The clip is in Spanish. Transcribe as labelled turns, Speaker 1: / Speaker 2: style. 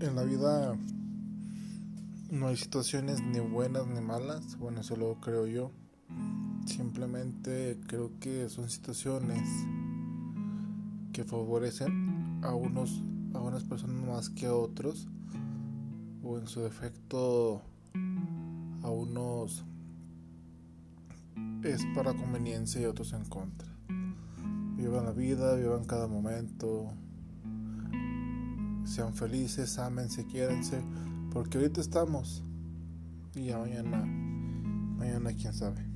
Speaker 1: en la vida no hay situaciones ni buenas ni malas, bueno, eso lo creo yo. Simplemente creo que son situaciones que favorecen a unos a unas personas más que a otros o en su defecto a unos es para conveniencia y otros en contra. Vivan la vida, vivan cada momento, sean felices, amense, quiéranse, porque ahorita estamos y mañana, mañana quién sabe.